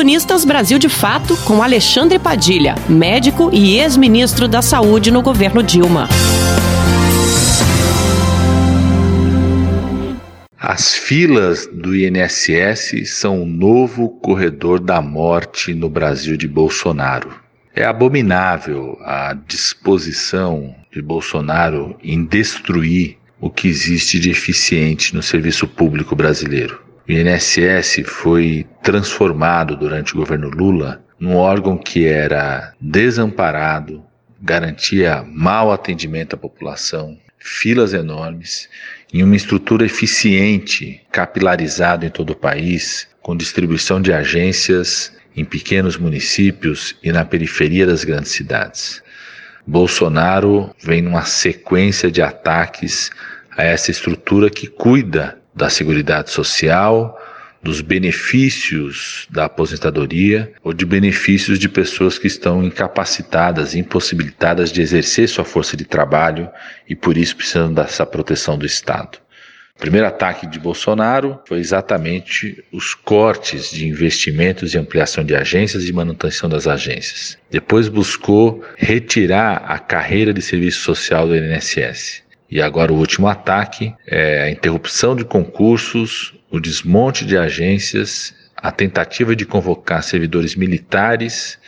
Colunistas Brasil de Fato com Alexandre Padilha, médico e ex-ministro da Saúde no governo Dilma. As filas do INSS são o novo corredor da morte no Brasil de Bolsonaro. É abominável a disposição de Bolsonaro em destruir o que existe de eficiente no serviço público brasileiro. O INSS foi transformado durante o governo Lula num órgão que era desamparado, garantia mau atendimento à população, filas enormes, em uma estrutura eficiente, capilarizada em todo o país, com distribuição de agências em pequenos municípios e na periferia das grandes cidades. Bolsonaro vem numa sequência de ataques a essa estrutura que cuida da Seguridade Social, dos benefícios da aposentadoria ou de benefícios de pessoas que estão incapacitadas, impossibilitadas de exercer sua força de trabalho e por isso precisam dessa proteção do Estado. O primeiro ataque de Bolsonaro foi exatamente os cortes de investimentos e ampliação de agências e manutenção das agências. Depois buscou retirar a carreira de serviço social do INSS. E agora o último ataque é a interrupção de concursos, o desmonte de agências, a tentativa de convocar servidores militares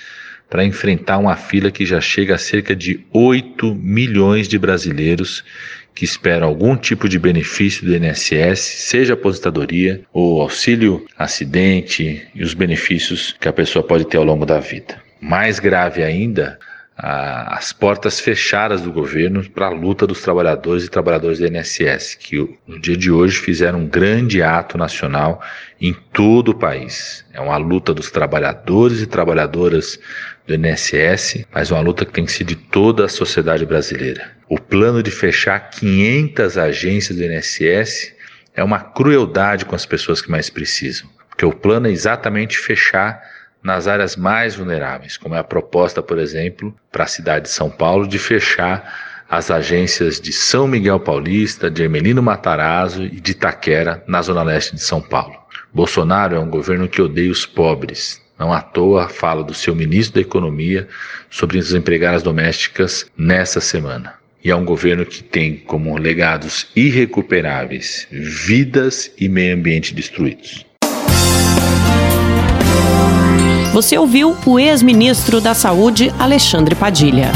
para enfrentar uma fila que já chega a cerca de 8 milhões de brasileiros que esperam algum tipo de benefício do INSS, seja aposentadoria ou auxílio acidente e os benefícios que a pessoa pode ter ao longo da vida. Mais grave ainda, as portas fechadas do governo para a luta dos trabalhadores e trabalhadoras do INSS, que no dia de hoje fizeram um grande ato nacional em todo o país. É uma luta dos trabalhadores e trabalhadoras do INSS, mas uma luta que tem que ser de toda a sociedade brasileira. O plano de fechar 500 agências do INSS é uma crueldade com as pessoas que mais precisam, porque o plano é exatamente fechar nas áreas mais vulneráveis, como é a proposta, por exemplo, para a cidade de São Paulo de fechar as agências de São Miguel Paulista, de Ermelino Matarazzo e de Itaquera, na zona leste de São Paulo. Bolsonaro é um governo que odeia os pobres. Não à toa fala do seu ministro da Economia sobre as empregadas domésticas nessa semana. E é um governo que tem como legados irrecuperáveis vidas e meio ambiente destruídos. Você ouviu o ex-ministro da Saúde, Alexandre Padilha.